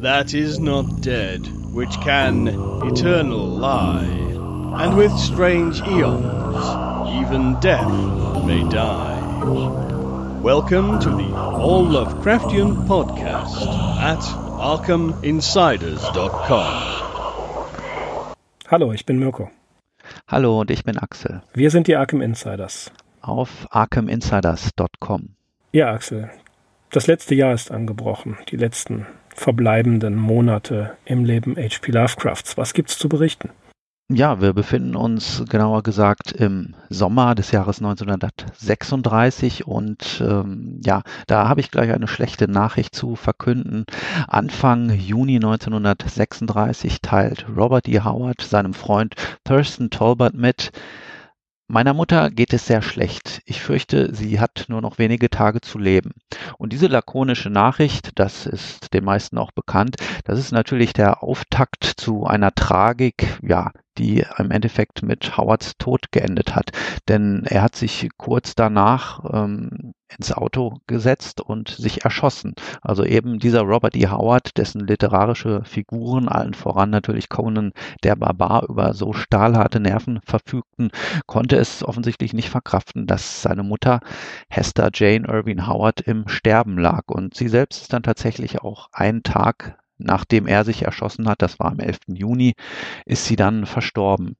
that is not dead, which can eternal lie, and with strange eons, even death may die. Welcome to the All Lovecraftian Podcast at ArkhamInsiders.com. Hallo, ich bin Mirko. Hallo und ich bin Axel. Wir sind die Arkham Insiders. Auf ArkhamInsiders.com. Ja, Axel, das letzte Jahr ist angebrochen, die letzten verbleibenden Monate im Leben H.P. Lovecrafts. Was gibt's zu berichten? Ja, wir befinden uns genauer gesagt im Sommer des Jahres 1936 und ähm, ja, da habe ich gleich eine schlechte Nachricht zu verkünden. Anfang Juni 1936 teilt Robert E. Howard seinem Freund Thurston Tolbert mit, Meiner Mutter geht es sehr schlecht. Ich fürchte, sie hat nur noch wenige Tage zu leben. Und diese lakonische Nachricht, das ist den meisten auch bekannt, das ist natürlich der Auftakt zu einer Tragik, ja, die im Endeffekt mit Howards Tod geendet hat. Denn er hat sich kurz danach ähm, ins Auto gesetzt und sich erschossen. Also eben dieser Robert E. Howard, dessen literarische Figuren, allen voran natürlich Conan der Barbar, über so stahlharte Nerven verfügten, konnte es offensichtlich nicht verkraften, dass seine Mutter Hester Jane Irving Howard im Sterben lag. Und sie selbst ist dann tatsächlich auch einen Tag nachdem er sich erschossen hat, das war am 11. Juni, ist sie dann verstorben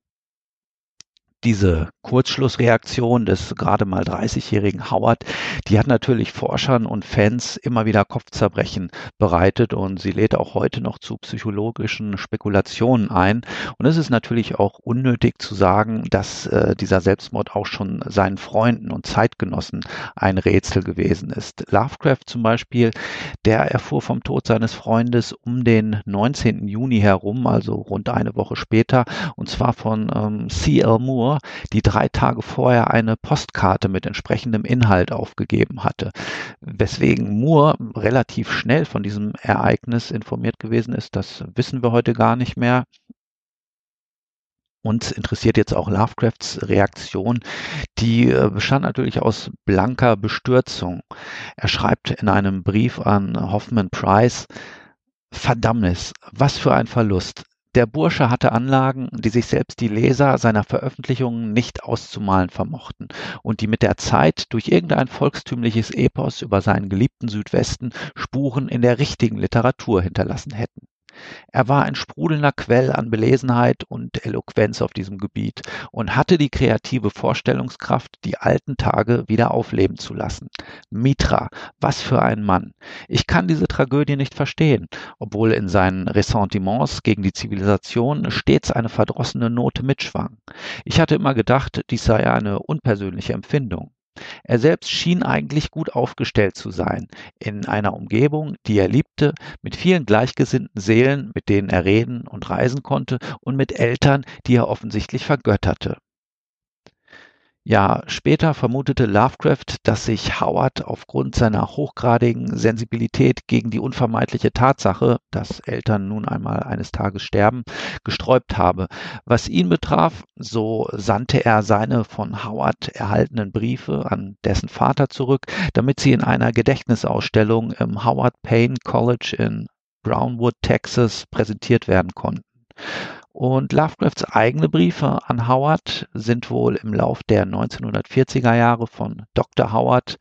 diese Kurzschlussreaktion des gerade mal 30-jährigen Howard, die hat natürlich Forschern und Fans immer wieder Kopfzerbrechen bereitet und sie lädt auch heute noch zu psychologischen Spekulationen ein. Und es ist natürlich auch unnötig zu sagen, dass äh, dieser Selbstmord auch schon seinen Freunden und Zeitgenossen ein Rätsel gewesen ist. Lovecraft zum Beispiel, der erfuhr vom Tod seines Freundes um den 19. Juni herum, also rund eine Woche später, und zwar von ähm, C.L. Moore, die drei Tage vorher eine Postkarte mit entsprechendem Inhalt aufgegeben hatte. Weswegen Moore relativ schnell von diesem Ereignis informiert gewesen ist, das wissen wir heute gar nicht mehr. Uns interessiert jetzt auch Lovecrafts Reaktion. Die äh, bestand natürlich aus blanker Bestürzung. Er schreibt in einem Brief an Hoffman Price, Verdammnis, was für ein Verlust. Der Bursche hatte Anlagen, die sich selbst die Leser seiner Veröffentlichungen nicht auszumalen vermochten und die mit der Zeit durch irgendein volkstümliches Epos über seinen geliebten Südwesten Spuren in der richtigen Literatur hinterlassen hätten. Er war ein sprudelnder Quell an Belesenheit und Eloquenz auf diesem Gebiet und hatte die kreative Vorstellungskraft, die alten Tage wieder aufleben zu lassen. Mitra, was für ein Mann. Ich kann diese Tragödie nicht verstehen, obwohl in seinen Ressentiments gegen die Zivilisation stets eine verdrossene Note mitschwang. Ich hatte immer gedacht, dies sei eine unpersönliche Empfindung. Er selbst schien eigentlich gut aufgestellt zu sein, in einer Umgebung, die er liebte, mit vielen gleichgesinnten Seelen, mit denen er reden und reisen konnte, und mit Eltern, die er offensichtlich vergötterte. Ja, später vermutete Lovecraft, dass sich Howard aufgrund seiner hochgradigen Sensibilität gegen die unvermeidliche Tatsache, dass Eltern nun einmal eines Tages sterben, gesträubt habe. Was ihn betraf, so sandte er seine von Howard erhaltenen Briefe an dessen Vater zurück, damit sie in einer Gedächtnisausstellung im Howard Payne College in Brownwood, Texas präsentiert werden konnten. Und Lovecrafts eigene Briefe an Howard sind wohl im Lauf der 1940er Jahre von Dr. Howard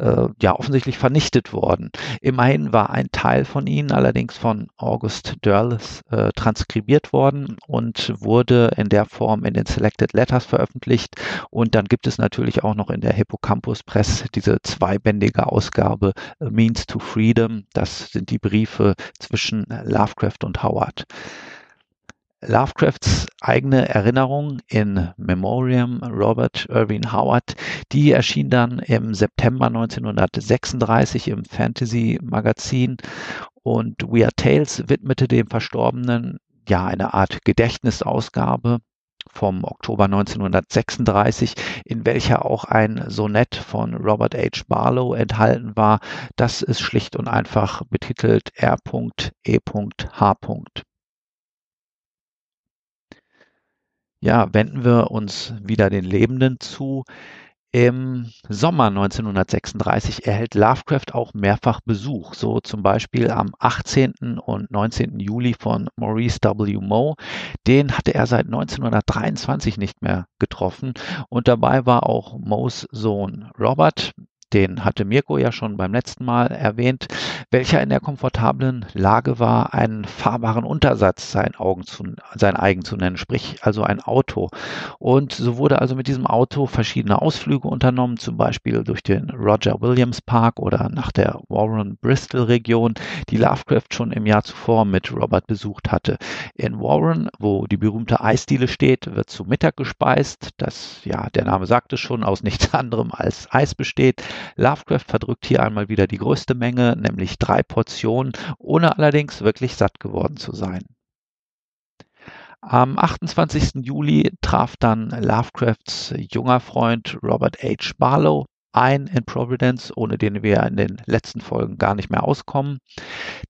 äh, ja offensichtlich vernichtet worden. Immerhin war ein Teil von ihnen allerdings von August Derles äh, transkribiert worden und wurde in der Form in den Selected Letters veröffentlicht. Und dann gibt es natürlich auch noch in der Hippocampus Press diese zweibändige Ausgabe Means to Freedom. Das sind die Briefe zwischen Lovecraft und Howard. Lovecrafts eigene Erinnerung in Memoriam Robert Irving Howard, die erschien dann im September 1936 im Fantasy Magazin und We Are Tales widmete dem Verstorbenen ja eine Art Gedächtnisausgabe vom Oktober 1936, in welcher auch ein Sonett von Robert H. Barlow enthalten war. Das ist schlicht und einfach betitelt R.E.H. Ja, wenden wir uns wieder den Lebenden zu. Im Sommer 1936 erhält Lovecraft auch mehrfach Besuch, so zum Beispiel am 18. und 19. Juli von Maurice W. Moe. Den hatte er seit 1923 nicht mehr getroffen und dabei war auch Moes Sohn Robert, den hatte Mirko ja schon beim letzten Mal erwähnt, welcher in der komfortablen Lage war, einen fahrbaren Untersatz sein, Augen zu, sein eigen zu nennen, sprich also ein Auto. Und so wurde also mit diesem Auto verschiedene Ausflüge unternommen, zum Beispiel durch den Roger Williams Park oder nach der Warren Bristol Region, die Lovecraft schon im Jahr zuvor mit Robert besucht hatte. In Warren, wo die berühmte Eisdiele steht, wird zu Mittag gespeist, das, ja, der Name sagt es schon, aus nichts anderem als Eis besteht. Lovecraft verdrückt hier einmal wieder die größte Menge, nämlich drei Portionen, ohne allerdings wirklich satt geworden zu sein. Am 28. Juli traf dann Lovecrafts junger Freund Robert H. Barlow ein in Providence, ohne den wir in den letzten Folgen gar nicht mehr auskommen.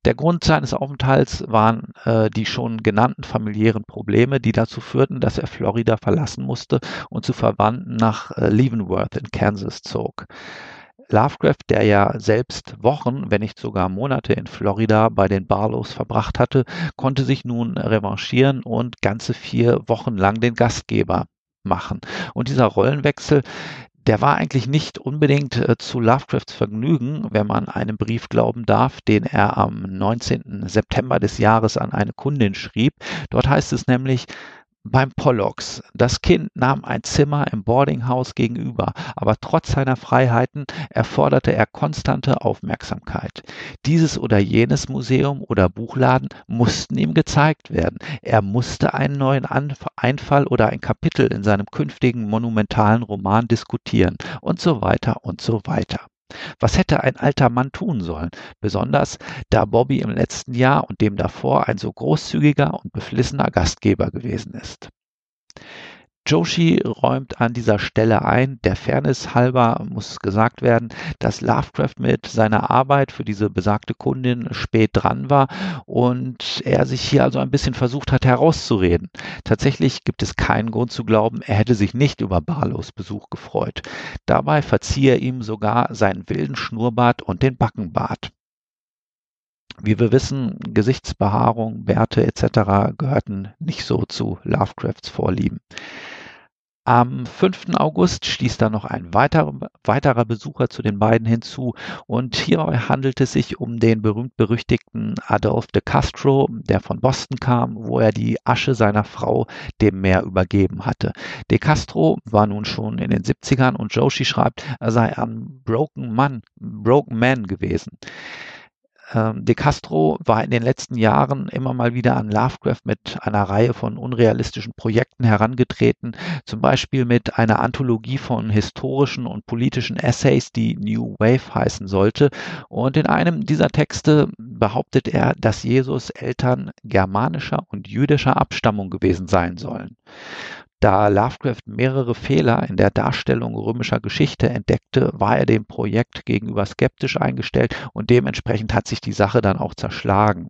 Der Grund seines Aufenthalts waren äh, die schon genannten familiären Probleme, die dazu führten, dass er Florida verlassen musste und zu Verwandten nach äh, Leavenworth in Kansas zog. Lovecraft, der ja selbst Wochen, wenn nicht sogar Monate in Florida bei den Barlows verbracht hatte, konnte sich nun revanchieren und ganze vier Wochen lang den Gastgeber machen. Und dieser Rollenwechsel, der war eigentlich nicht unbedingt äh, zu Lovecrafts Vergnügen, wenn man einem Brief glauben darf, den er am 19. September des Jahres an eine Kundin schrieb. Dort heißt es nämlich, beim Pollocks. Das Kind nahm ein Zimmer im Boardinghaus gegenüber, aber trotz seiner Freiheiten erforderte er konstante Aufmerksamkeit. Dieses oder jenes Museum oder Buchladen mussten ihm gezeigt werden. Er musste einen neuen Einfall oder ein Kapitel in seinem künftigen monumentalen Roman diskutieren und so weiter und so weiter. Was hätte ein alter Mann tun sollen, besonders da Bobby im letzten Jahr und dem davor ein so großzügiger und beflissener Gastgeber gewesen ist? Joshi räumt an dieser Stelle ein, der Fairness halber muss gesagt werden, dass Lovecraft mit seiner Arbeit für diese besagte Kundin spät dran war und er sich hier also ein bisschen versucht hat herauszureden. Tatsächlich gibt es keinen Grund zu glauben, er hätte sich nicht über Barlows Besuch gefreut. Dabei verziehe er ihm sogar seinen wilden Schnurrbart und den Backenbart. Wie wir wissen, Gesichtsbehaarung, Bärte etc. gehörten nicht so zu Lovecrafts Vorlieben. Am 5. August stieß dann noch ein weiterer, weiterer Besucher zu den beiden hinzu und hierbei handelt es sich um den berühmt-berüchtigten Adolphe de Castro, der von Boston kam, wo er die Asche seiner Frau dem Meer übergeben hatte. De Castro war nun schon in den 70ern und Joshi schreibt, er sei ein Broken Man, Broken Man gewesen. Ähm, De Castro war in den letzten Jahren immer mal wieder an Lovecraft mit einer Reihe von unrealistischen Projekten herangetreten, zum Beispiel mit einer Anthologie von historischen und politischen Essays, die New Wave heißen sollte. Und in einem dieser Texte behauptet er, dass Jesus Eltern germanischer und jüdischer Abstammung gewesen sein sollen. Da Lovecraft mehrere Fehler in der Darstellung römischer Geschichte entdeckte, war er dem Projekt gegenüber skeptisch eingestellt und dementsprechend hat sich die Sache dann auch zerschlagen.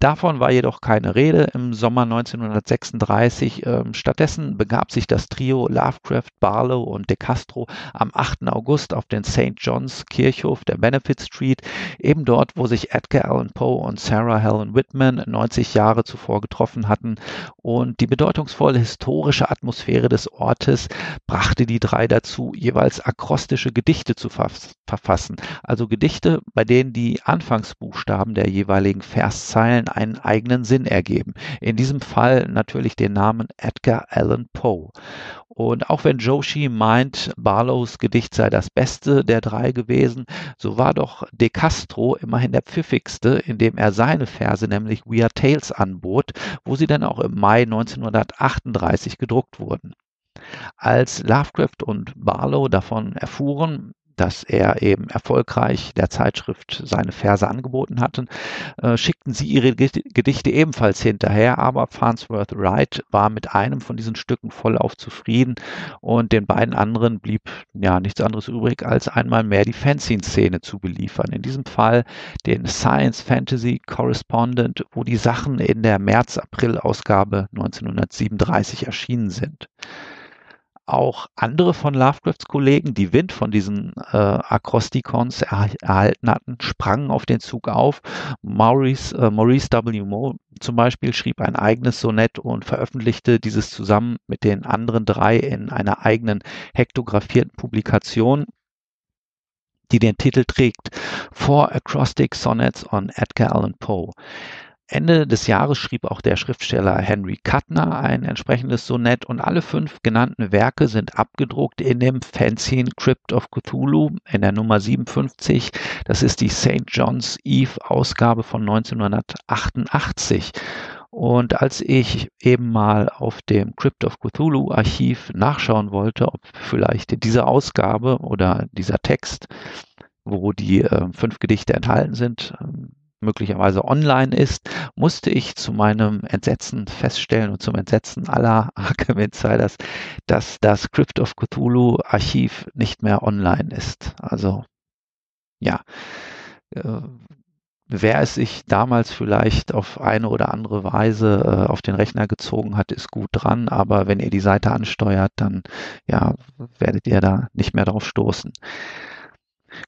Davon war jedoch keine Rede im Sommer 1936. Ähm, stattdessen begab sich das Trio Lovecraft, Barlow und De Castro am 8. August auf den St. John's Kirchhof der Benefit Street, eben dort, wo sich Edgar Allan Poe und Sarah Helen Whitman 90 Jahre zuvor getroffen hatten. Und die bedeutungsvolle historische Atmosphäre des Ortes brachte die drei dazu, jeweils akrostische Gedichte zu verfassen. Also Gedichte, bei denen die Anfangsbuchstaben der jeweiligen Verszeilen einen eigenen Sinn ergeben. In diesem Fall natürlich den Namen Edgar Allan Poe. Und auch wenn Joshi meint, Barlows Gedicht sei das beste der drei gewesen, so war doch De Castro immerhin der pfiffigste, indem er seine Verse, nämlich Weird Tales, anbot, wo sie dann auch im Mai 1938 gedruckt wurden. Als Lovecraft und Barlow davon erfuhren, dass er eben erfolgreich der Zeitschrift seine Verse angeboten hatten, äh, schickten sie ihre Gedichte ebenfalls hinterher, aber Farnsworth Wright war mit einem von diesen Stücken vollauf zufrieden und den beiden anderen blieb ja nichts anderes übrig, als einmal mehr die Fanzine-Szene zu beliefern. In diesem Fall den Science Fantasy Correspondent, wo die Sachen in der März-April-Ausgabe 1937 erschienen sind. Auch andere von Lovecrafts Kollegen, die Wind von diesen äh, Akrostikons er erhalten hatten, sprangen auf den Zug auf. Maurice, äh, Maurice W. Moore zum Beispiel schrieb ein eigenes Sonett und veröffentlichte dieses zusammen mit den anderen drei in einer eigenen hektografierten Publikation die den Titel trägt Four Acrostic Sonnets on Edgar Allan Poe. Ende des Jahres schrieb auch der Schriftsteller Henry Kuttner ein entsprechendes Sonett und alle fünf genannten Werke sind abgedruckt in dem Fanzine Crypt of Cthulhu in der Nummer 57. Das ist die St. John's Eve Ausgabe von 1988. Und als ich eben mal auf dem Crypt of Cthulhu Archiv nachschauen wollte, ob vielleicht diese Ausgabe oder dieser Text, wo die äh, fünf Gedichte enthalten sind, ähm, möglicherweise online ist, musste ich zu meinem Entsetzen feststellen und zum Entsetzen aller Arkham Insiders, dass das Crypt of Cthulhu Archiv nicht mehr online ist. Also ja, äh, wer es sich damals vielleicht auf eine oder andere Weise äh, auf den Rechner gezogen hat, ist gut dran, aber wenn ihr die Seite ansteuert, dann ja, werdet ihr da nicht mehr drauf stoßen.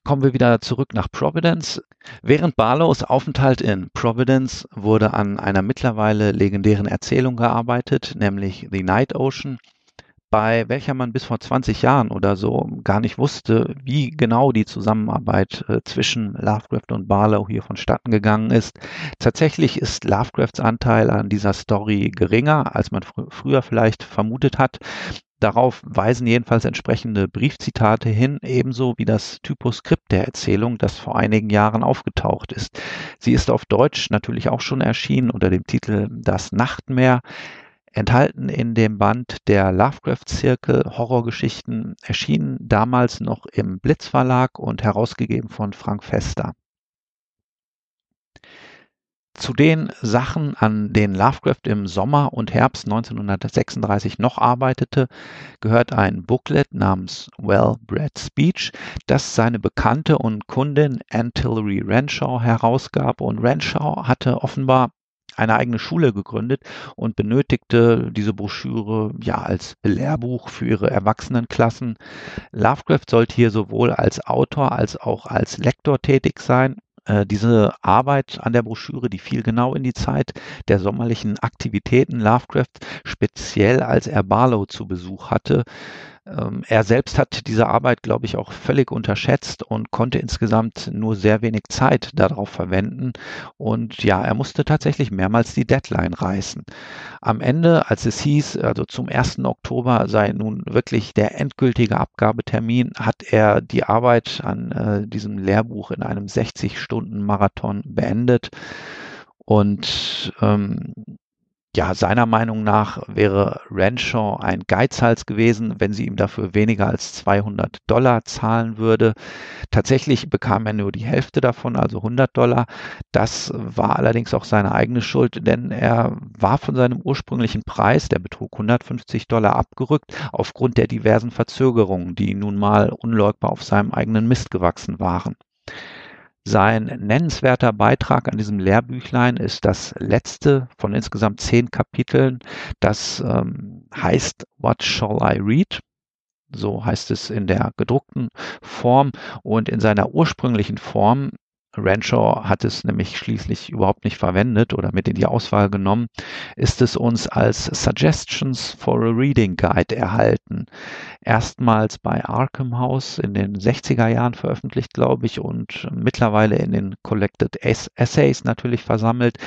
Kommen wir wieder zurück nach Providence. Während Barlows Aufenthalt in Providence wurde an einer mittlerweile legendären Erzählung gearbeitet, nämlich The Night Ocean, bei welcher man bis vor 20 Jahren oder so gar nicht wusste, wie genau die Zusammenarbeit äh, zwischen Lovecraft und Barlow hier vonstatten gegangen ist. Tatsächlich ist Lovecrafts Anteil an dieser Story geringer, als man fr früher vielleicht vermutet hat. Darauf weisen jedenfalls entsprechende Briefzitate hin, ebenso wie das Typoskript der Erzählung, das vor einigen Jahren aufgetaucht ist. Sie ist auf Deutsch natürlich auch schon erschienen unter dem Titel Das Nachtmeer. Enthalten in dem Band der Lovecraft-Zirkel Horrorgeschichten erschienen damals noch im Blitz Verlag und herausgegeben von Frank Fester. Zu den Sachen, an denen Lovecraft im Sommer und Herbst 1936 noch arbeitete, gehört ein Booklet namens Well-Bred Speech, das seine Bekannte und Kundin Antillery Renshaw herausgab. Und Renshaw hatte offenbar eine eigene Schule gegründet und benötigte diese Broschüre ja als Lehrbuch für ihre Erwachsenenklassen. Lovecraft sollte hier sowohl als Autor als auch als Lektor tätig sein diese Arbeit an der Broschüre, die fiel genau in die Zeit der sommerlichen Aktivitäten Lovecraft, speziell als er Barlow zu Besuch hatte. Ähm, er selbst hat diese Arbeit, glaube ich, auch völlig unterschätzt und konnte insgesamt nur sehr wenig Zeit darauf verwenden. Und ja, er musste tatsächlich mehrmals die Deadline reißen. Am Ende, als es hieß, also zum 1. Oktober sei nun wirklich der endgültige Abgabetermin, hat er die Arbeit an äh, diesem Lehrbuch in einem 60-Stunden-Marathon beendet. Und ähm, ja, seiner Meinung nach wäre Renshaw ein Geizhals gewesen, wenn sie ihm dafür weniger als 200 Dollar zahlen würde. Tatsächlich bekam er nur die Hälfte davon, also 100 Dollar. Das war allerdings auch seine eigene Schuld, denn er war von seinem ursprünglichen Preis, der betrug 150 Dollar, abgerückt aufgrund der diversen Verzögerungen, die nun mal unleugbar auf seinem eigenen Mist gewachsen waren. Sein nennenswerter Beitrag an diesem Lehrbüchlein ist das letzte von insgesamt zehn Kapiteln. Das ähm, heißt What Shall I Read? So heißt es in der gedruckten Form und in seiner ursprünglichen Form Renshaw hat es nämlich schließlich überhaupt nicht verwendet oder mit in die Auswahl genommen, ist es uns als Suggestions for a Reading Guide erhalten. Erstmals bei Arkham House in den 60er Jahren veröffentlicht, glaube ich, und mittlerweile in den Collected Essays natürlich versammelt.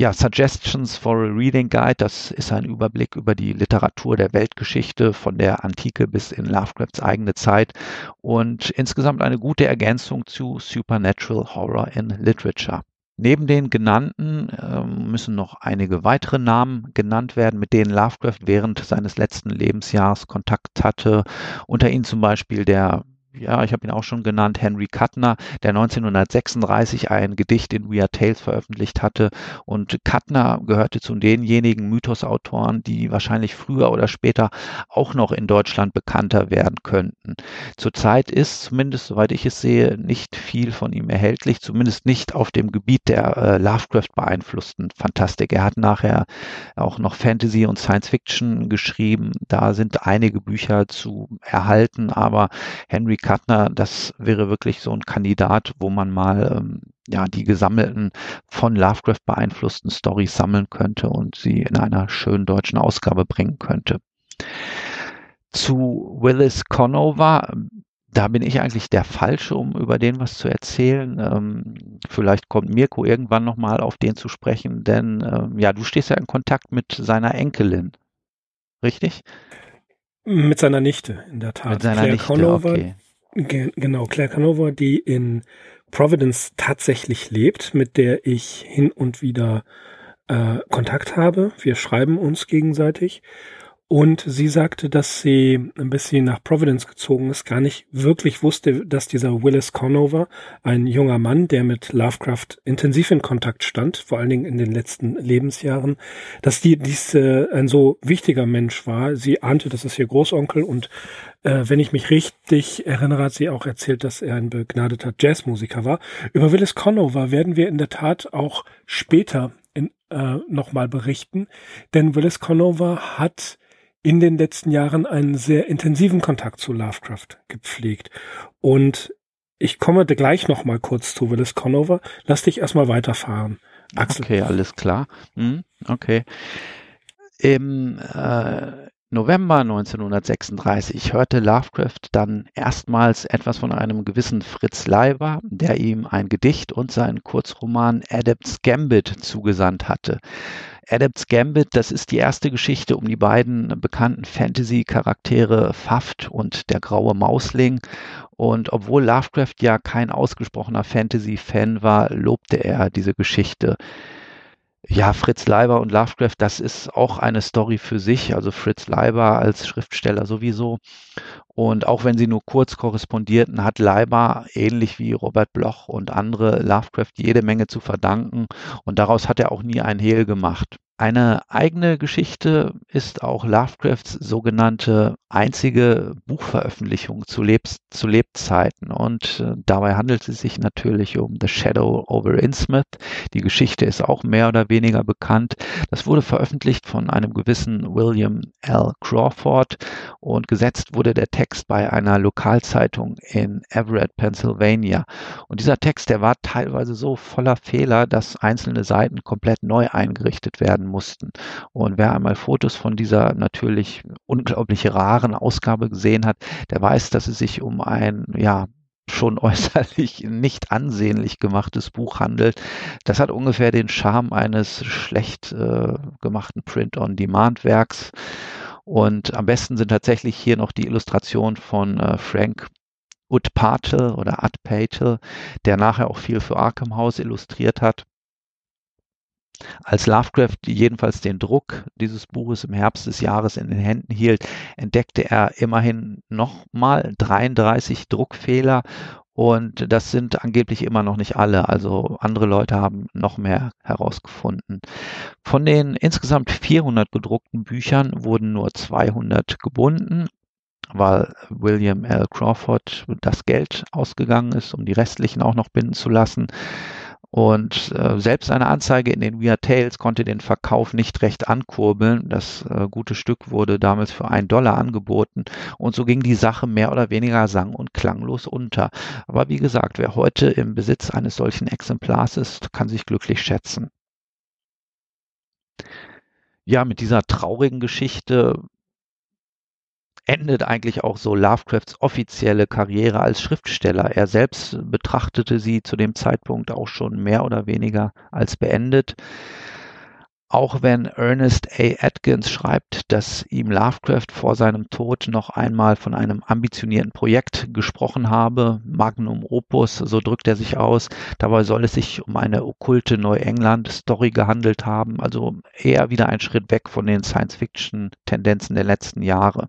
Ja, Suggestions for a Reading Guide, das ist ein Überblick über die Literatur der Weltgeschichte von der Antike bis in Lovecrafts eigene Zeit und insgesamt eine gute Ergänzung zu Supernatural Horror in Literature. Neben den genannten äh, müssen noch einige weitere Namen genannt werden, mit denen Lovecraft während seines letzten Lebensjahres Kontakt hatte. Unter ihnen zum Beispiel der ja, ich habe ihn auch schon genannt, Henry Kuttner, der 1936 ein Gedicht in Weird Tales veröffentlicht hatte. Und Kuttner gehörte zu denjenigen Mythosautoren, die wahrscheinlich früher oder später auch noch in Deutschland bekannter werden könnten. Zurzeit ist, zumindest soweit ich es sehe, nicht viel von ihm erhältlich, zumindest nicht auf dem Gebiet der äh, Lovecraft beeinflussten Fantastik. Er hat nachher auch noch Fantasy und Science Fiction geschrieben. Da sind einige Bücher zu erhalten, aber Henry Kuttner, das wäre wirklich so ein Kandidat, wo man mal ähm, ja die gesammelten von Lovecraft beeinflussten Stories sammeln könnte und sie in einer schönen deutschen Ausgabe bringen könnte. Zu Willis Conover, da bin ich eigentlich der Falsche, um über den was zu erzählen. Ähm, vielleicht kommt Mirko irgendwann nochmal auf den zu sprechen, denn ähm, ja, du stehst ja in Kontakt mit seiner Enkelin, richtig? Mit seiner Nichte, in der Tat. Mit seiner Claire Nichte, Conover, okay. Ge genau, Claire Conover, die in Providence tatsächlich lebt, mit der ich hin und wieder äh, Kontakt habe. Wir schreiben uns gegenseitig. Und sie sagte, dass sie, bis sie nach Providence gezogen ist, gar nicht wirklich wusste, dass dieser Willis Conover, ein junger Mann, der mit Lovecraft intensiv in Kontakt stand, vor allen Dingen in den letzten Lebensjahren, dass die dies äh, ein so wichtiger Mensch war. Sie ahnte, das ist ihr Großonkel und äh, wenn ich mich richtig erinnere, hat sie auch erzählt, dass er ein begnadeter Jazzmusiker war. Über Willis Conover werden wir in der Tat auch später in, äh, nochmal berichten, denn Willis Conover hat in den letzten Jahren einen sehr intensiven Kontakt zu Lovecraft gepflegt. Und ich komme gleich noch mal kurz zu Willis Conover. Lass dich erstmal weiterfahren. Axel. Okay, alles klar. Hm, okay. Im äh, November 1936 hörte Lovecraft dann erstmals etwas von einem gewissen Fritz Leiber, der ihm ein Gedicht und seinen Kurzroman Adept's Gambit zugesandt hatte. Adept's Gambit, das ist die erste Geschichte um die beiden bekannten Fantasy-Charaktere Faft und der graue Mausling. Und obwohl Lovecraft ja kein ausgesprochener Fantasy-Fan war, lobte er diese Geschichte. Ja, Fritz Leiber und Lovecraft, das ist auch eine Story für sich. Also Fritz Leiber als Schriftsteller sowieso. Und auch wenn sie nur kurz korrespondierten, hat Leiber ähnlich wie Robert Bloch und andere Lovecraft jede Menge zu verdanken. Und daraus hat er auch nie ein Hehl gemacht. Eine eigene Geschichte ist auch Lovecrafts sogenannte einzige Buchveröffentlichung zu, Lebs zu Lebzeiten. Und äh, dabei handelt es sich natürlich um The Shadow over Innsmouth. Die Geschichte ist auch mehr oder weniger bekannt. Das wurde veröffentlicht von einem gewissen William L. Crawford und gesetzt wurde der Text bei einer Lokalzeitung in Everett, Pennsylvania. Und dieser Text, der war teilweise so voller Fehler, dass einzelne Seiten komplett neu eingerichtet werden mussten. Und wer einmal Fotos von dieser natürlich unglaublich raren Ausgabe gesehen hat, der weiß, dass es sich um ein, ja, schon äußerlich nicht ansehnlich gemachtes Buch handelt. Das hat ungefähr den Charme eines schlecht äh, gemachten Print-on-Demand-Werks. Und am besten sind tatsächlich hier noch die Illustrationen von äh, Frank Utpate oder Adpate, der nachher auch viel für Arkham House illustriert hat. Als Lovecraft jedenfalls den Druck dieses Buches im Herbst des Jahres in den Händen hielt, entdeckte er immerhin nochmal 33 Druckfehler und das sind angeblich immer noch nicht alle. Also andere Leute haben noch mehr herausgefunden. Von den insgesamt 400 gedruckten Büchern wurden nur 200 gebunden weil William L. Crawford das Geld ausgegangen ist, um die restlichen auch noch binden zu lassen. Und äh, selbst eine Anzeige in den Weird Tales konnte den Verkauf nicht recht ankurbeln. Das äh, gute Stück wurde damals für einen Dollar angeboten und so ging die Sache mehr oder weniger sang- und klanglos unter. Aber wie gesagt, wer heute im Besitz eines solchen Exemplars ist, kann sich glücklich schätzen. Ja, mit dieser traurigen Geschichte endet eigentlich auch so Lovecrafts offizielle Karriere als Schriftsteller. Er selbst betrachtete sie zu dem Zeitpunkt auch schon mehr oder weniger als beendet. Auch wenn Ernest A. Atkins schreibt, dass ihm Lovecraft vor seinem Tod noch einmal von einem ambitionierten Projekt gesprochen habe, Magnum Opus, so drückt er sich aus. Dabei soll es sich um eine okkulte Neuengland-Story gehandelt haben, also eher wieder ein Schritt weg von den Science-Fiction-Tendenzen der letzten Jahre.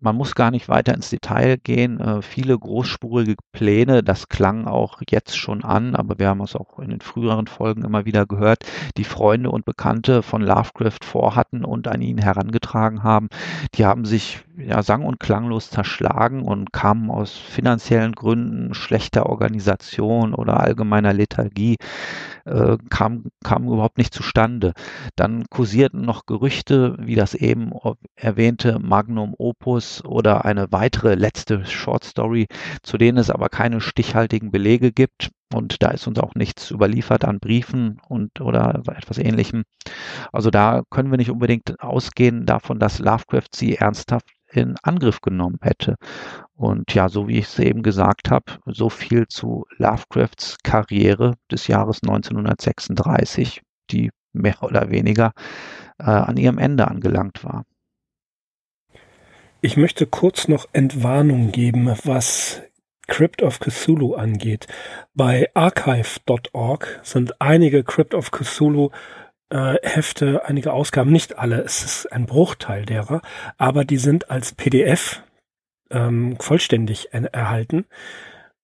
man muss gar nicht weiter ins Detail gehen. Äh, viele großspurige Pläne, das klang auch jetzt schon an, aber wir haben es auch in den früheren Folgen immer wieder gehört, die Freunde und Bekannte von Lovecraft vorhatten und an ihn herangetragen haben. Die haben sich ja, sang- und klanglos zerschlagen und kamen aus finanziellen Gründen, schlechter Organisation oder allgemeiner Lethargie, äh, kam, kam überhaupt nicht zustande. Dann kursierten noch Gerüchte, wie das eben erwähnte Magnum Opus oder eine weitere letzte Short Story, zu denen es aber keine stichhaltigen Belege gibt. Und da ist uns auch nichts überliefert an Briefen und oder etwas ähnlichem. Also da können wir nicht unbedingt ausgehen davon, dass Lovecraft sie ernsthaft in Angriff genommen hätte. Und ja, so wie ich es eben gesagt habe, so viel zu Lovecrafts Karriere des Jahres 1936, die mehr oder weniger äh, an ihrem Ende angelangt war. Ich möchte kurz noch Entwarnung geben, was Crypt of Cthulhu angeht. Bei archive.org sind einige Crypt of Cthulhu äh, Hefte, einige Ausgaben, nicht alle, es ist ein Bruchteil derer, aber die sind als PDF ähm, vollständig erhalten.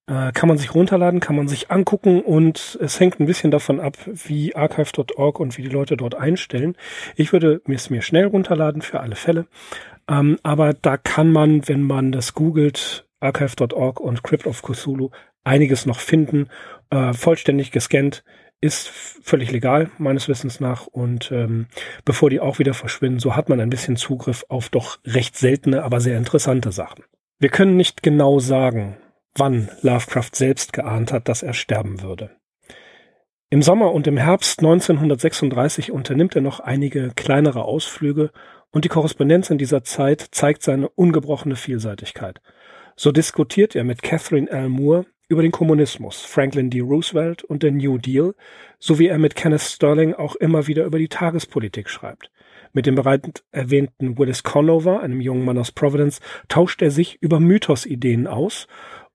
Äh, kann man sich runterladen, kann man sich angucken und es hängt ein bisschen davon ab, wie archive.org und wie die Leute dort einstellen. Ich würde es mir schnell runterladen für alle Fälle. Ähm, aber da kann man, wenn man das googelt, archive.org und Crypt of Cthulhu, einiges noch finden, äh, vollständig gescannt ist völlig legal, meines Wissens nach. Und ähm, bevor die auch wieder verschwinden, so hat man ein bisschen Zugriff auf doch recht seltene, aber sehr interessante Sachen. Wir können nicht genau sagen, wann Lovecraft selbst geahnt hat, dass er sterben würde. Im Sommer und im Herbst 1936 unternimmt er noch einige kleinere Ausflüge und die Korrespondenz in dieser Zeit zeigt seine ungebrochene Vielseitigkeit. So diskutiert er mit Catherine L. Moore, über den Kommunismus, Franklin D. Roosevelt und den New Deal, so wie er mit Kenneth Sterling auch immer wieder über die Tagespolitik schreibt. Mit dem bereits erwähnten Willis Conover, einem jungen Mann aus Providence, tauscht er sich über Mythosideen aus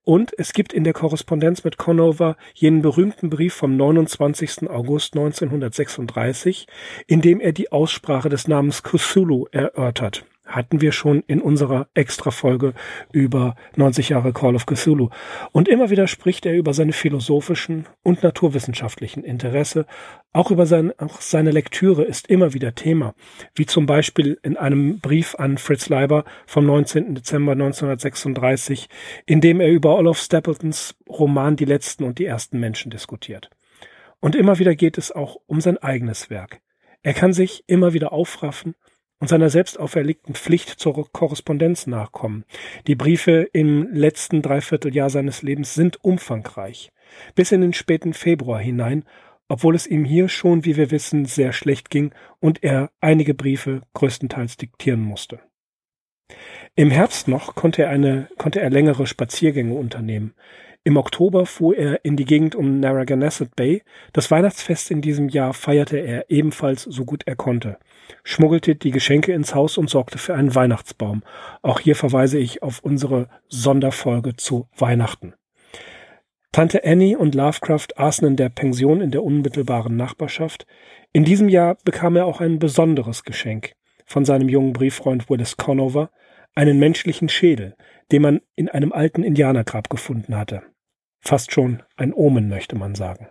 und es gibt in der Korrespondenz mit Conover jenen berühmten Brief vom 29. August 1936, in dem er die Aussprache des Namens Cthulhu erörtert hatten wir schon in unserer Extra-Folge über 90 Jahre Call of Cthulhu. Und immer wieder spricht er über seine philosophischen und naturwissenschaftlichen Interesse. Auch über sein, auch seine Lektüre ist immer wieder Thema. Wie zum Beispiel in einem Brief an Fritz Leiber vom 19. Dezember 1936, in dem er über Olaf Stapletons Roman Die letzten und die ersten Menschen diskutiert. Und immer wieder geht es auch um sein eigenes Werk. Er kann sich immer wieder aufraffen und seiner selbst auferlegten Pflicht zur Korrespondenz nachkommen. Die Briefe im letzten Dreivierteljahr seines Lebens sind umfangreich, bis in den späten Februar hinein, obwohl es ihm hier schon, wie wir wissen, sehr schlecht ging und er einige Briefe größtenteils diktieren musste. Im Herbst noch konnte er eine, konnte er längere Spaziergänge unternehmen. Im Oktober fuhr er in die Gegend um Narragansett Bay. Das Weihnachtsfest in diesem Jahr feierte er ebenfalls so gut er konnte schmuggelte die Geschenke ins Haus und sorgte für einen Weihnachtsbaum. Auch hier verweise ich auf unsere Sonderfolge zu Weihnachten. Tante Annie und Lovecraft aßen in der Pension in der unmittelbaren Nachbarschaft. In diesem Jahr bekam er auch ein besonderes Geschenk von seinem jungen Brieffreund Willis Conover, einen menschlichen Schädel, den man in einem alten Indianergrab gefunden hatte. Fast schon ein Omen, möchte man sagen.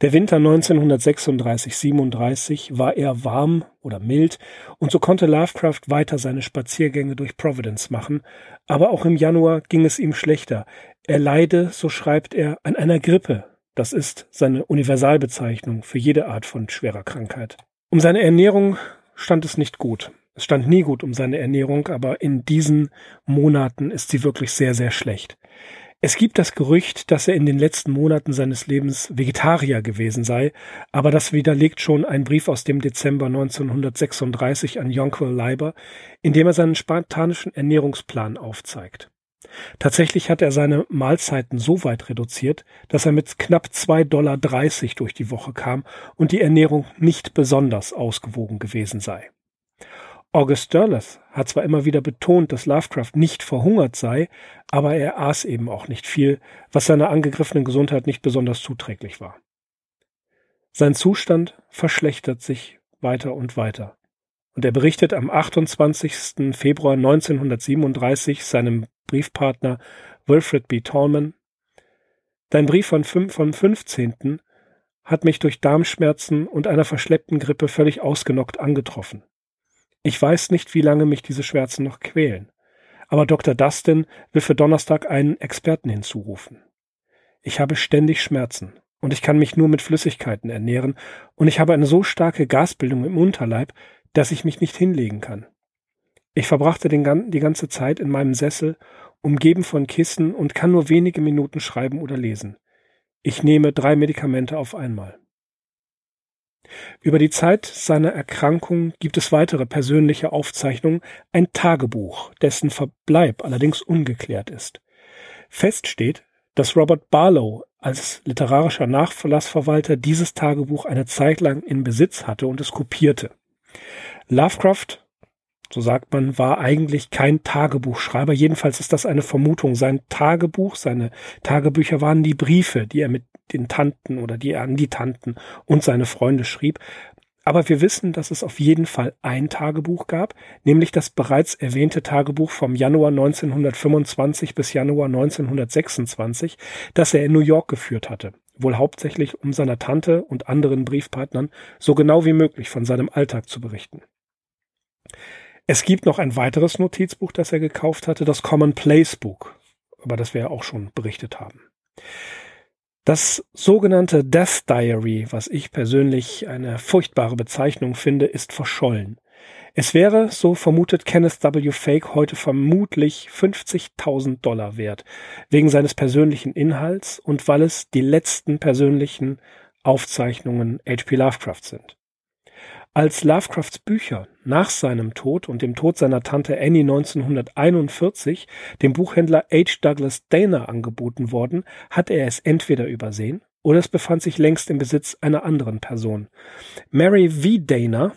Der Winter 1936-37 war eher warm oder mild und so konnte Lovecraft weiter seine Spaziergänge durch Providence machen, aber auch im Januar ging es ihm schlechter. Er leide, so schreibt er, an einer Grippe. Das ist seine Universalbezeichnung für jede Art von schwerer Krankheit. Um seine Ernährung stand es nicht gut. Es stand nie gut um seine Ernährung, aber in diesen Monaten ist sie wirklich sehr, sehr schlecht. Es gibt das Gerücht, dass er in den letzten Monaten seines Lebens Vegetarier gewesen sei, aber das widerlegt schon ein Brief aus dem Dezember 1936 an Jonquil Leiber, in dem er seinen spartanischen Ernährungsplan aufzeigt. Tatsächlich hat er seine Mahlzeiten so weit reduziert, dass er mit knapp 2,30 Dollar durch die Woche kam und die Ernährung nicht besonders ausgewogen gewesen sei. August Derleth hat zwar immer wieder betont, dass Lovecraft nicht verhungert sei, aber er aß eben auch nicht viel, was seiner angegriffenen Gesundheit nicht besonders zuträglich war. Sein Zustand verschlechtert sich weiter und weiter. Und er berichtet am 28. Februar 1937 seinem Briefpartner Wilfred B. Tallman, Dein Brief von, vom 15. hat mich durch Darmschmerzen und einer verschleppten Grippe völlig ausgenockt angetroffen. Ich weiß nicht, wie lange mich diese Schmerzen noch quälen. Aber Dr. Dustin will für Donnerstag einen Experten hinzurufen. Ich habe ständig Schmerzen und ich kann mich nur mit Flüssigkeiten ernähren und ich habe eine so starke Gasbildung im Unterleib, dass ich mich nicht hinlegen kann. Ich verbrachte den, die ganze Zeit in meinem Sessel, umgeben von Kissen und kann nur wenige Minuten schreiben oder lesen. Ich nehme drei Medikamente auf einmal. Über die Zeit seiner Erkrankung gibt es weitere persönliche Aufzeichnungen, ein Tagebuch, dessen Verbleib allerdings ungeklärt ist. Fest steht, dass Robert Barlow als literarischer Nachlassverwalter dieses Tagebuch eine Zeit lang in Besitz hatte und es kopierte. Lovecraft, so sagt man, war eigentlich kein Tagebuchschreiber. Jedenfalls ist das eine Vermutung. Sein Tagebuch, seine Tagebücher waren die Briefe, die er mit den Tanten oder die er an die Tanten und seine Freunde schrieb. Aber wir wissen, dass es auf jeden Fall ein Tagebuch gab, nämlich das bereits erwähnte Tagebuch vom Januar 1925 bis Januar 1926, das er in New York geführt hatte, wohl hauptsächlich um seiner Tante und anderen Briefpartnern so genau wie möglich von seinem Alltag zu berichten. Es gibt noch ein weiteres Notizbuch, das er gekauft hatte, das Commonplace Book, über das wir ja auch schon berichtet haben. Das sogenannte Death Diary, was ich persönlich eine furchtbare Bezeichnung finde, ist verschollen. Es wäre, so vermutet Kenneth W. Fake, heute vermutlich 50.000 Dollar wert, wegen seines persönlichen Inhalts und weil es die letzten persönlichen Aufzeichnungen H.P. Lovecraft sind. Als Lovecrafts Bücher nach seinem Tod und dem Tod seiner Tante Annie 1941 dem Buchhändler H. Douglas Dana angeboten wurden, hat er es entweder übersehen oder es befand sich längst im Besitz einer anderen Person. Mary V. Dana,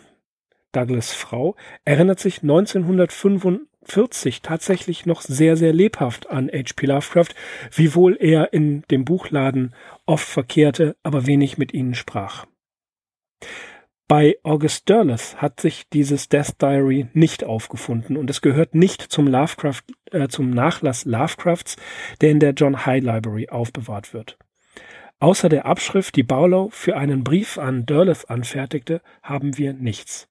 Douglas Frau, erinnert sich 1945 tatsächlich noch sehr, sehr lebhaft an H.P. Lovecraft, wiewohl er in dem Buchladen oft verkehrte, aber wenig mit ihnen sprach. Bei August Derleth hat sich dieses Death Diary nicht aufgefunden und es gehört nicht zum Lovecraft, äh, zum Nachlass Lovecrafts, der in der John High Library aufbewahrt wird. Außer der Abschrift, die Barlow für einen Brief an Derleth anfertigte, haben wir nichts.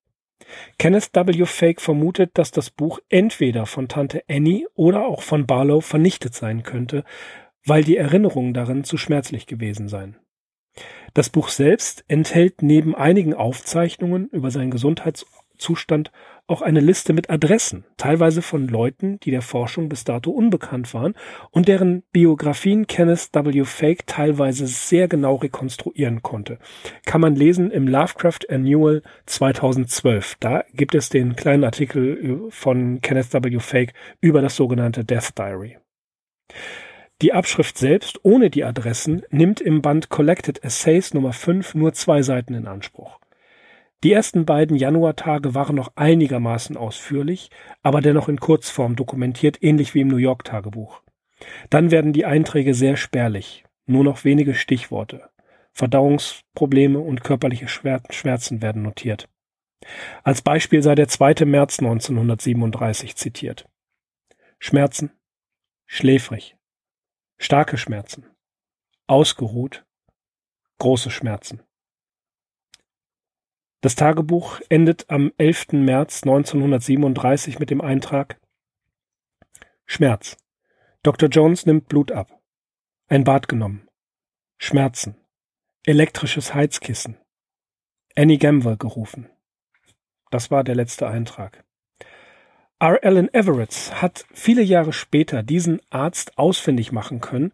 Kenneth W. Fake vermutet, dass das Buch entweder von Tante Annie oder auch von Barlow vernichtet sein könnte, weil die Erinnerungen darin zu schmerzlich gewesen seien. Das Buch selbst enthält neben einigen Aufzeichnungen über seinen Gesundheitszustand auch eine Liste mit Adressen, teilweise von Leuten, die der Forschung bis dato unbekannt waren und deren Biografien Kenneth W. Fake teilweise sehr genau rekonstruieren konnte. Kann man lesen im Lovecraft Annual 2012. Da gibt es den kleinen Artikel von Kenneth W. Fake über das sogenannte Death Diary. Die Abschrift selbst ohne die Adressen nimmt im Band Collected Essays Nummer 5 nur zwei Seiten in Anspruch. Die ersten beiden Januartage waren noch einigermaßen ausführlich, aber dennoch in Kurzform dokumentiert, ähnlich wie im New York Tagebuch. Dann werden die Einträge sehr spärlich, nur noch wenige Stichworte. Verdauungsprobleme und körperliche Schmerzen werden notiert. Als Beispiel sei der 2. März 1937 zitiert. Schmerzen, schläfrig, starke Schmerzen, ausgeruht, große Schmerzen. Das Tagebuch endet am 11. März 1937 mit dem Eintrag Schmerz. Dr. Jones nimmt Blut ab. Ein Bad genommen. Schmerzen. Elektrisches Heizkissen. Annie Gamble gerufen. Das war der letzte Eintrag. R. Allen Everett hat viele Jahre später diesen Arzt ausfindig machen können,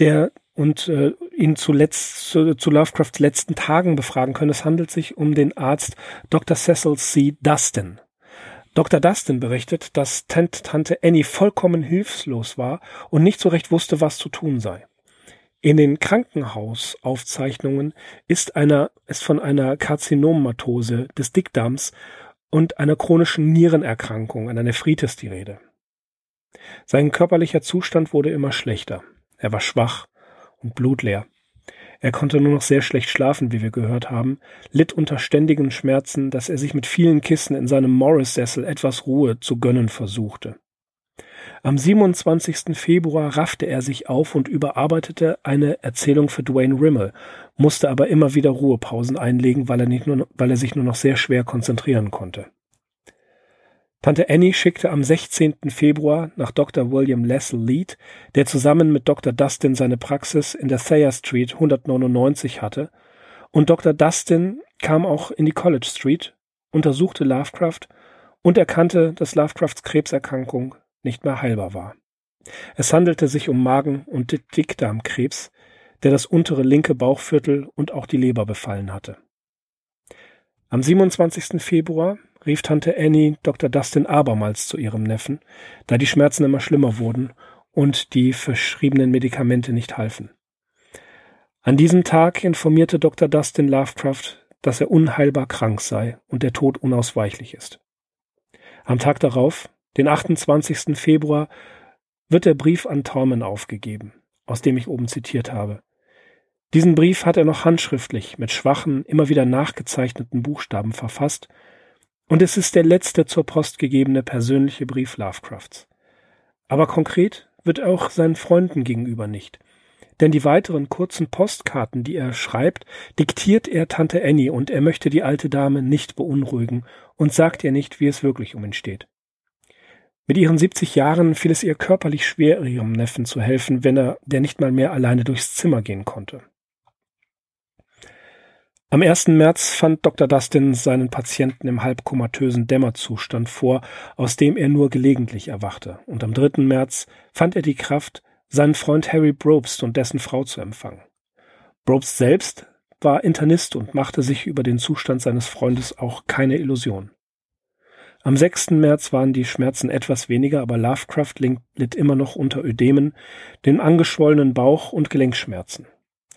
der und äh, ihn zuletzt zu, zu Lovecrafts letzten Tagen befragen können. Es handelt sich um den Arzt Dr. Cecil C. Dustin. Dr. Dustin berichtet, dass Tante Annie vollkommen hilflos war und nicht so recht wusste, was zu tun sei. In den Krankenhausaufzeichnungen ist einer, ist von einer Karzinomatose des Dickdarms und einer chronischen Nierenerkrankung, einer Nephritis die Rede. Sein körperlicher Zustand wurde immer schlechter. Er war schwach und blutleer. Er konnte nur noch sehr schlecht schlafen, wie wir gehört haben, litt unter ständigen Schmerzen, dass er sich mit vielen Kissen in seinem Morris-Sessel etwas Ruhe zu gönnen versuchte. Am 27. Februar raffte er sich auf und überarbeitete eine Erzählung für Dwayne Rimmel, musste aber immer wieder Ruhepausen einlegen, weil er, nicht nur, weil er sich nur noch sehr schwer konzentrieren konnte. Tante Annie schickte am 16. Februar nach Dr. William Lessel Lead, der zusammen mit Dr. Dustin seine Praxis in der Thayer Street 199 hatte, und Dr. Dustin kam auch in die College Street, untersuchte Lovecraft und erkannte, dass Lovecrafts Krebserkrankung nicht mehr heilbar war. Es handelte sich um Magen- und Dickdarmkrebs, der das untere linke Bauchviertel und auch die Leber befallen hatte. Am 27. Februar rief Tante Annie Dr. Dustin abermals zu ihrem Neffen, da die Schmerzen immer schlimmer wurden und die verschriebenen Medikamente nicht halfen. An diesem Tag informierte Dr. Dustin Lovecraft, dass er unheilbar krank sei und der Tod unausweichlich ist. Am Tag darauf, den 28. Februar, wird der Brief an Tormen aufgegeben, aus dem ich oben zitiert habe. Diesen Brief hat er noch handschriftlich mit schwachen, immer wieder nachgezeichneten Buchstaben verfasst und es ist der letzte zur Post gegebene persönliche Brief Lovecrafts. Aber konkret wird er auch seinen Freunden gegenüber nicht. Denn die weiteren kurzen Postkarten, die er schreibt, diktiert er Tante Annie und er möchte die alte Dame nicht beunruhigen und sagt ihr nicht, wie es wirklich um ihn steht. Mit ihren 70 Jahren fiel es ihr körperlich schwer, ihrem Neffen zu helfen, wenn er, der nicht mal mehr alleine durchs Zimmer gehen konnte. Am 1. März fand Dr. Dustin seinen Patienten im halbkomatösen Dämmerzustand vor, aus dem er nur gelegentlich erwachte, und am 3. März fand er die Kraft, seinen Freund Harry Brobst und dessen Frau zu empfangen. Brobst selbst war Internist und machte sich über den Zustand seines Freundes auch keine Illusion. Am 6. März waren die Schmerzen etwas weniger, aber Lovecraft litt immer noch unter Ödemen, dem angeschwollenen Bauch und Gelenkschmerzen.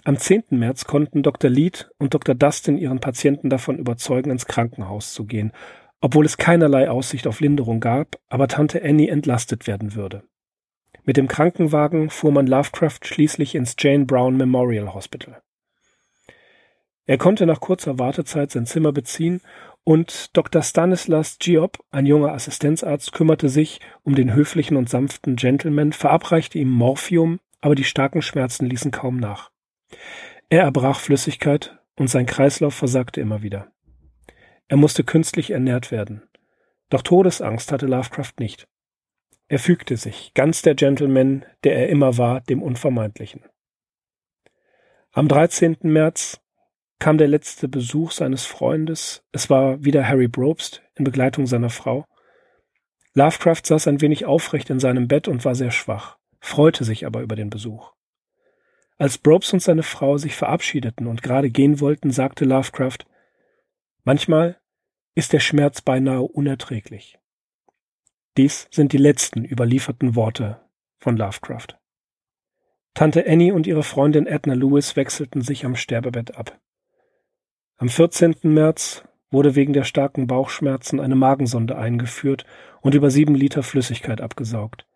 Am 10. März konnten Dr. Lead und Dr. Dustin ihren Patienten davon überzeugen, ins Krankenhaus zu gehen, obwohl es keinerlei Aussicht auf Linderung gab, aber Tante Annie entlastet werden würde. Mit dem Krankenwagen fuhr man Lovecraft schließlich ins Jane Brown Memorial Hospital. Er konnte nach kurzer Wartezeit sein Zimmer beziehen und Dr. Stanislas Giop, ein junger Assistenzarzt, kümmerte sich um den höflichen und sanften Gentleman, verabreichte ihm Morphium, aber die starken Schmerzen ließen kaum nach. Er erbrach Flüssigkeit und sein Kreislauf versagte immer wieder. Er musste künstlich ernährt werden. Doch Todesangst hatte Lovecraft nicht. Er fügte sich, ganz der Gentleman, der er immer war, dem Unvermeidlichen. Am 13. März kam der letzte Besuch seines Freundes. Es war wieder Harry Brobst in Begleitung seiner Frau. Lovecraft saß ein wenig aufrecht in seinem Bett und war sehr schwach, freute sich aber über den Besuch. Als Brobes und seine Frau sich verabschiedeten und gerade gehen wollten, sagte Lovecraft, manchmal ist der Schmerz beinahe unerträglich. Dies sind die letzten überlieferten Worte von Lovecraft. Tante Annie und ihre Freundin Edna Lewis wechselten sich am Sterbebett ab. Am 14. März wurde wegen der starken Bauchschmerzen eine Magensonde eingeführt und über sieben Liter Flüssigkeit abgesaugt.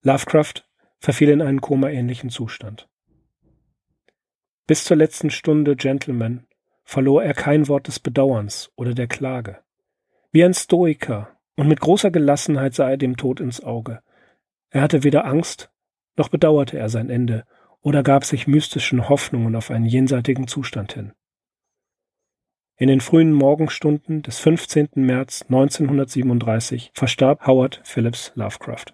Lovecraft verfiel in einen komaähnlichen Zustand. Bis zur letzten Stunde, Gentleman, verlor er kein Wort des Bedauerns oder der Klage. Wie ein Stoiker und mit großer Gelassenheit sah er dem Tod ins Auge. Er hatte weder Angst, noch bedauerte er sein Ende oder gab sich mystischen Hoffnungen auf einen jenseitigen Zustand hin. In den frühen Morgenstunden des 15. März 1937 verstarb Howard Phillips Lovecraft.